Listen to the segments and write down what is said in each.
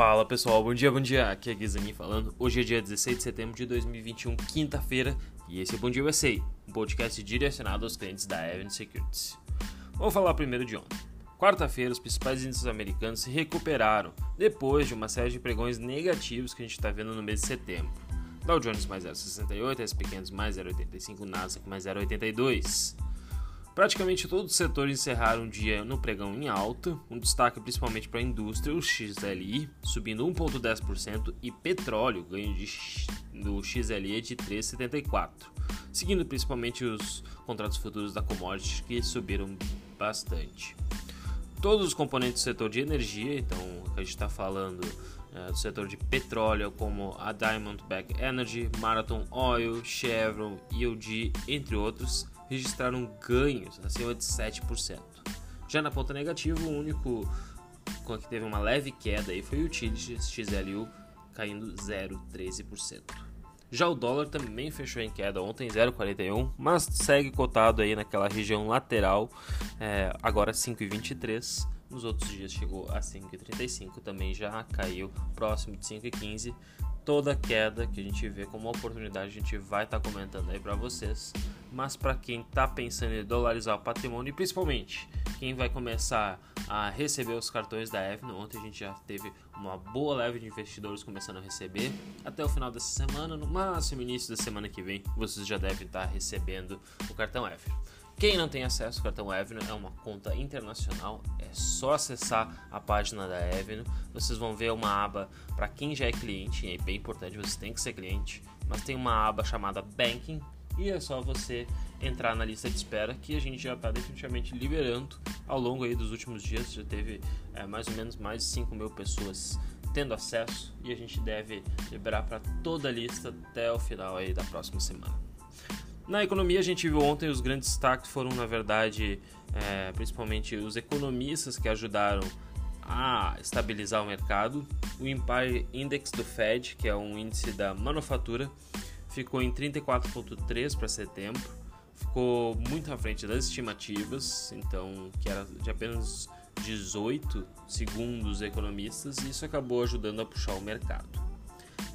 Fala pessoal, bom dia, bom dia. Aqui é Guizani falando. Hoje é dia 16 de setembro de 2021, quinta-feira, e esse é o Bom Dia USA, um podcast direcionado aos clientes da Avenue Securities. Vamos falar primeiro de ontem. Quarta-feira, os principais índices americanos se recuperaram depois de uma série de pregões negativos que a gente está vendo no mês de setembro. Dow Jones mais 0,68, S&P 500 mais 0,85, Nasdaq mais 0,82. Praticamente todos os setores encerraram o dia no pregão em alta, um destaque principalmente para a indústria, o XLI subindo 1,10% e petróleo ganho de, do XLE de 3,74%, seguindo principalmente os contratos futuros da commodity que subiram bastante. Todos os componentes do setor de energia, então a gente está falando é, do setor de petróleo, como a Diamondback Energy, Marathon Oil, Chevron, EOG, entre outros, registraram ganhos acima de 7%. Já na ponta negativa, o único que teve uma leve queda aí foi o Utilities XLU caindo 0,13%. Já o dólar também fechou em queda ontem 0,41, mas segue cotado aí naquela região lateral, é, agora 5,23. Nos outros dias chegou a 5,35, também já caiu próximo de 5,15 toda queda que a gente vê como uma oportunidade, a gente vai estar tá comentando aí para vocês. Mas para quem está pensando em dolarizar o patrimônio e principalmente quem vai começar a receber os cartões da Evno, ontem a gente já teve uma boa leve de investidores começando a receber. Até o final dessa semana, no máximo início da semana que vem, vocês já devem estar tá recebendo o cartão Evno. Quem não tem acesso ao cartão Avenue é uma conta internacional, é só acessar a página da Avenue. Vocês vão ver uma aba para quem já é cliente, e é bem importante, você tem que ser cliente, mas tem uma aba chamada Banking e é só você entrar na lista de espera que a gente já está definitivamente liberando ao longo aí dos últimos dias. Já teve é, mais ou menos mais de 5 mil pessoas tendo acesso e a gente deve liberar para toda a lista até o final aí da próxima semana. Na economia, a gente viu ontem os grandes destaques foram, na verdade, é, principalmente os economistas que ajudaram a estabilizar o mercado. O Empire Index do Fed, que é um índice da manufatura, ficou em 34,3 para setembro, ficou muito à frente das estimativas, então que era de apenas 18 segundo os economistas, e isso acabou ajudando a puxar o mercado.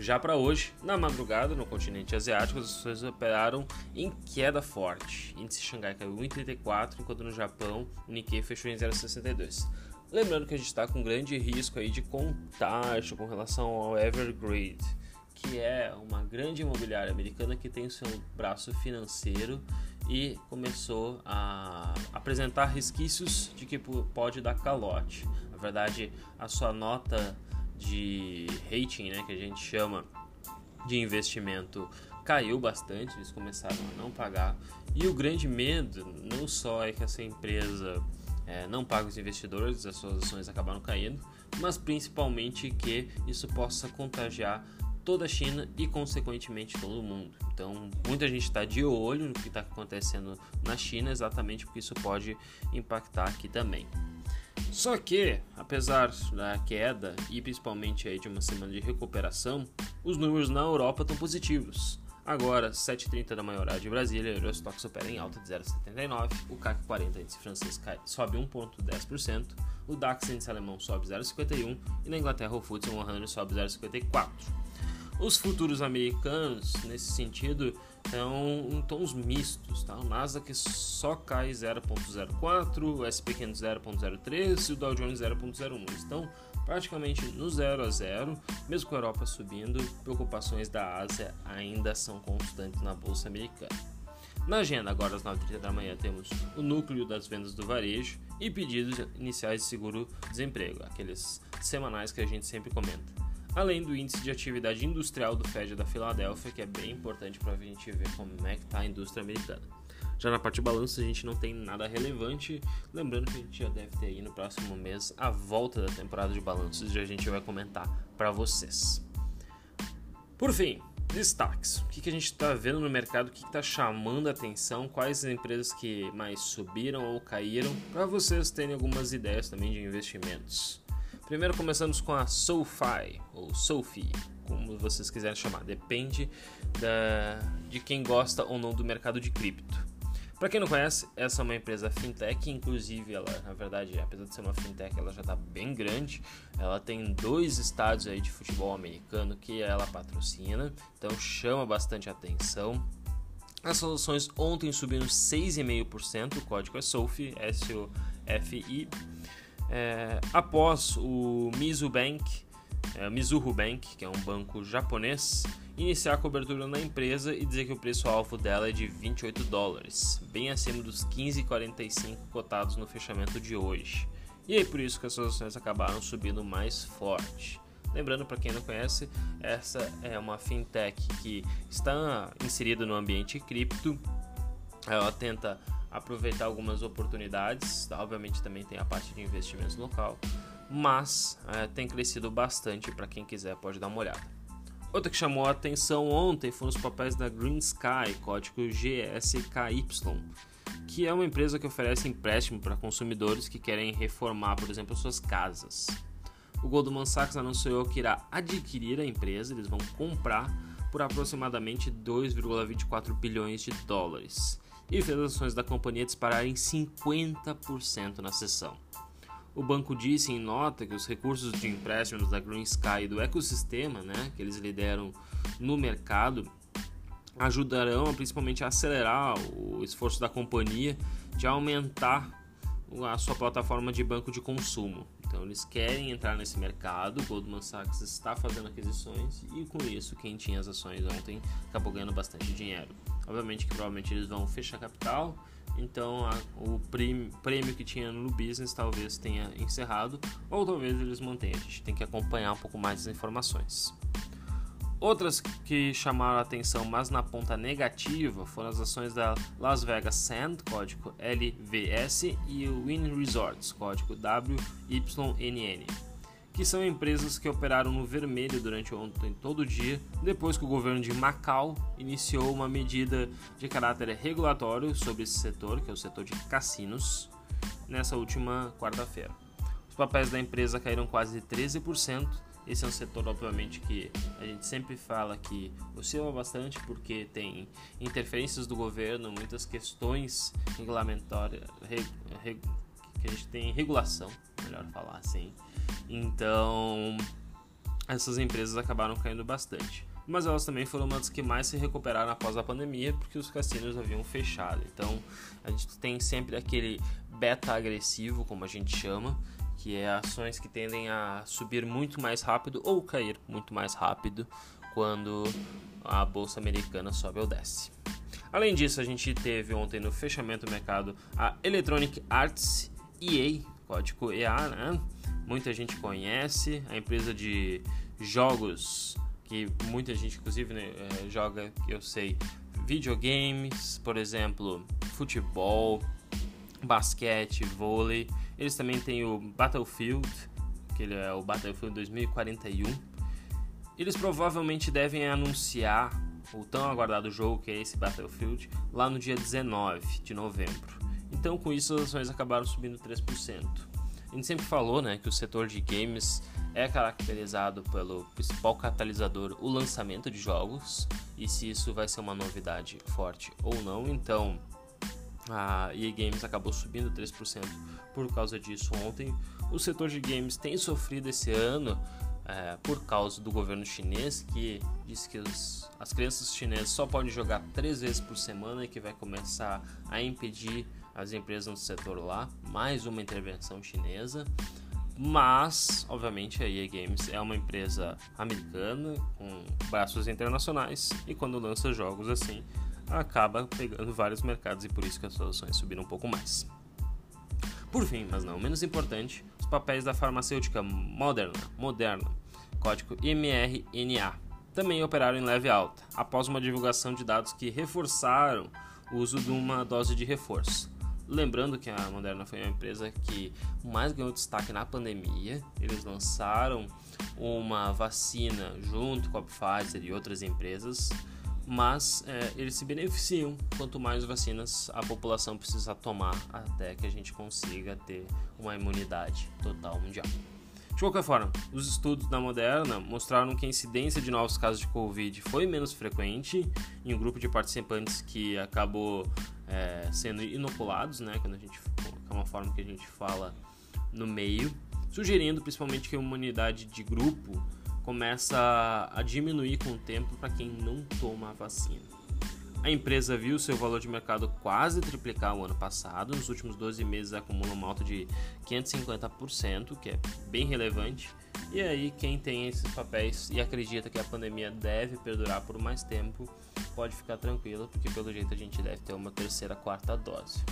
Já para hoje, na madrugada, no continente asiático, as ações operaram em queda forte. O índice Xangai caiu 1,34, enquanto no Japão o Nikkei fechou em 0,62. Lembrando que a gente está com grande risco aí de contágio com relação ao Evergrande, que é uma grande imobiliária americana que tem o seu braço financeiro e começou a apresentar resquícios de que pode dar calote. Na verdade, a sua nota de rating, né, que a gente chama de investimento, caiu bastante, eles começaram a não pagar. E o grande medo não só é que essa empresa é, não paga os investidores, as suas ações acabaram caindo, mas principalmente que isso possa contagiar toda a China e, consequentemente, todo o mundo. Então, muita gente está de olho no que está acontecendo na China, exatamente porque isso pode impactar aqui também. Só que, apesar da queda e principalmente aí de uma semana de recuperação, os números na Europa estão positivos. Agora, 7h30 da manhã hora de Brasília, o Eurostock supera em alta de 0,79, o CAC 40 índice francês cai, sobe 1,10%, o DAX índice alemão sobe 0,51% e na Inglaterra o FTSE 100 sobe 0,54%. Os futuros americanos, nesse sentido, estão em tons mistos. Tá? O Nasdaq só cai 0,04, o SP 500 0,03 e o Dow Jones 0,01. Estão praticamente no 0 a 0, mesmo com a Europa subindo, preocupações da Ásia ainda são constantes na bolsa americana. Na agenda, agora às 9h30 da manhã, temos o núcleo das vendas do varejo e pedidos iniciais de seguro-desemprego, aqueles semanais que a gente sempre comenta além do índice de atividade industrial do Fed da Filadélfia, que é bem importante para a gente ver como é que está a indústria americana. Já na parte de balanço a gente não tem nada relevante, lembrando que a gente já deve ter aí no próximo mês a volta da temporada de balanços e a gente vai comentar para vocês. Por fim, destaques. O que, a gente está vendo no mercado, o que está chamando a atenção, quais as empresas que mais subiram ou caíram, para vocês terem algumas ideias também de investimentos. Primeiro começamos com a SoFi, ou Sofi, como vocês quiserem chamar, depende da, de quem gosta ou não do mercado de cripto. Para quem não conhece, essa é uma empresa fintech, inclusive ela, na verdade, apesar de ser uma fintech, ela já está bem grande. Ela tem dois estádios aí de futebol americano que ela patrocina, então chama bastante atenção. As soluções ontem subiram 6,5%, o código é SOFI, S-O-F-I, é, após o Mizu Bank, é, Mizuho Bank, que é um banco japonês, iniciar a cobertura na empresa e dizer que o preço-alvo dela é de 28 dólares, bem acima dos 15,45 cotados no fechamento de hoje. E é por isso que as ações acabaram subindo mais forte. Lembrando para quem não conhece, essa é uma fintech que está inserida no ambiente cripto. Ela tenta aproveitar algumas oportunidades, obviamente também tem a parte de investimentos local, mas é, tem crescido bastante para quem quiser pode dar uma olhada. Outra que chamou a atenção ontem foram os papéis da Green Sky, código GSKY, que é uma empresa que oferece empréstimo para consumidores que querem reformar, por exemplo, suas casas. O Goldman Sachs anunciou que irá adquirir a empresa, eles vão comprar por aproximadamente 2,24 bilhões de dólares e fez as ações da companhia dispararem 50% na sessão. O banco disse em nota que os recursos de empréstimos da Green Sky e do ecossistema né, que eles lideram no mercado ajudarão principalmente a acelerar o esforço da companhia de aumentar a sua plataforma de banco de consumo. Então eles querem entrar nesse mercado, Goldman Sachs está fazendo aquisições e com isso quem tinha as ações ontem acabou ganhando bastante dinheiro. Obviamente que provavelmente eles vão fechar capital então a, o prêmio que tinha no business talvez tenha encerrado, ou talvez eles mantenham. A gente tem que acompanhar um pouco mais as informações. Outras que chamaram a atenção, mas na ponta negativa, foram as ações da Las Vegas Sand, código LVS, e o Win Resorts, código WYNN que são empresas que operaram no vermelho durante ontem todo o dia, depois que o governo de Macau iniciou uma medida de caráter regulatório sobre esse setor, que é o setor de cassinos, nessa última quarta-feira. Os papéis da empresa caíram quase 13%. Esse é um setor, obviamente, que a gente sempre fala que oscila bastante porque tem interferências do governo, muitas questões regulamentórias, que a gente tem regulação, melhor falar assim, então, essas empresas acabaram caindo bastante. Mas elas também foram uma das que mais se recuperaram após a pandemia, porque os cassinos haviam fechado. Então, a gente tem sempre aquele beta agressivo, como a gente chama, que é ações que tendem a subir muito mais rápido ou cair muito mais rápido quando a bolsa americana sobe ou desce. Além disso, a gente teve ontem no fechamento do mercado a Electronic Arts EA, código EA, né? muita gente conhece, a empresa de jogos que muita gente inclusive né, é, joga, que eu sei, videogames, por exemplo, futebol, basquete, vôlei. Eles também têm o Battlefield, que ele é o Battlefield 2041. Eles provavelmente devem anunciar o tão aguardado jogo que é esse Battlefield lá no dia 19 de novembro. Então, com isso, as ações acabaram subindo 3%. A gente sempre falou né, que o setor de games é caracterizado pelo principal catalisador, o lançamento de jogos, e se isso vai ser uma novidade forte ou não. Então, a EA Games acabou subindo 3% por causa disso ontem. O setor de games tem sofrido esse ano é, por causa do governo chinês, que diz que os, as crianças chinesas só podem jogar três vezes por semana e que vai começar a impedir as empresas do setor lá, mais uma intervenção chinesa. Mas, obviamente, a EA Games é uma empresa americana com braços internacionais e quando lança jogos assim, acaba pegando vários mercados e por isso que as soluções subiram um pouco mais. Por fim, mas não menos importante, os papéis da farmacêutica Moderna, Moderna, código MRNA, também operaram em leve alta, após uma divulgação de dados que reforçaram o uso de uma dose de reforço. Lembrando que a Moderna foi uma empresa que mais ganhou destaque na pandemia. Eles lançaram uma vacina junto com a Pfizer e outras empresas, mas é, eles se beneficiam quanto mais vacinas a população precisa tomar até que a gente consiga ter uma imunidade total mundial. De qualquer forma, os estudos da Moderna mostraram que a incidência de novos casos de Covid foi menos frequente em um grupo de participantes que acabou é, sendo inoculados, né? Quando a gente, é uma forma que a gente fala no meio, sugerindo principalmente que a imunidade de grupo começa a diminuir com o tempo para quem não toma a vacina. A empresa viu seu valor de mercado quase triplicar o ano passado, nos últimos 12 meses acumula uma alta de 550%, que é bem relevante. E aí, quem tem esses papéis e acredita que a pandemia deve perdurar por mais tempo, pode ficar tranquilo, porque pelo jeito a gente deve ter uma terceira, quarta dose.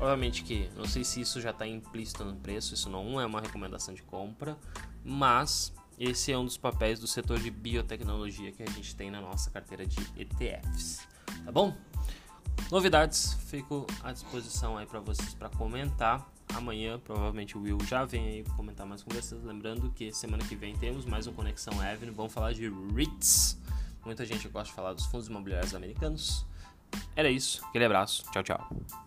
Obviamente que não sei se isso já está implícito no preço, isso não é uma recomendação de compra, mas esse é um dos papéis do setor de biotecnologia que a gente tem na nossa carteira de ETFs tá bom? Novidades, fico à disposição aí para vocês para comentar. Amanhã provavelmente o Will já vem aí comentar mais vocês. Lembrando que semana que vem temos mais um Conexão Avenue. Vamos falar de REITs. Muita gente gosta de falar dos fundos imobiliários americanos. Era isso. Aquele abraço. Tchau, tchau.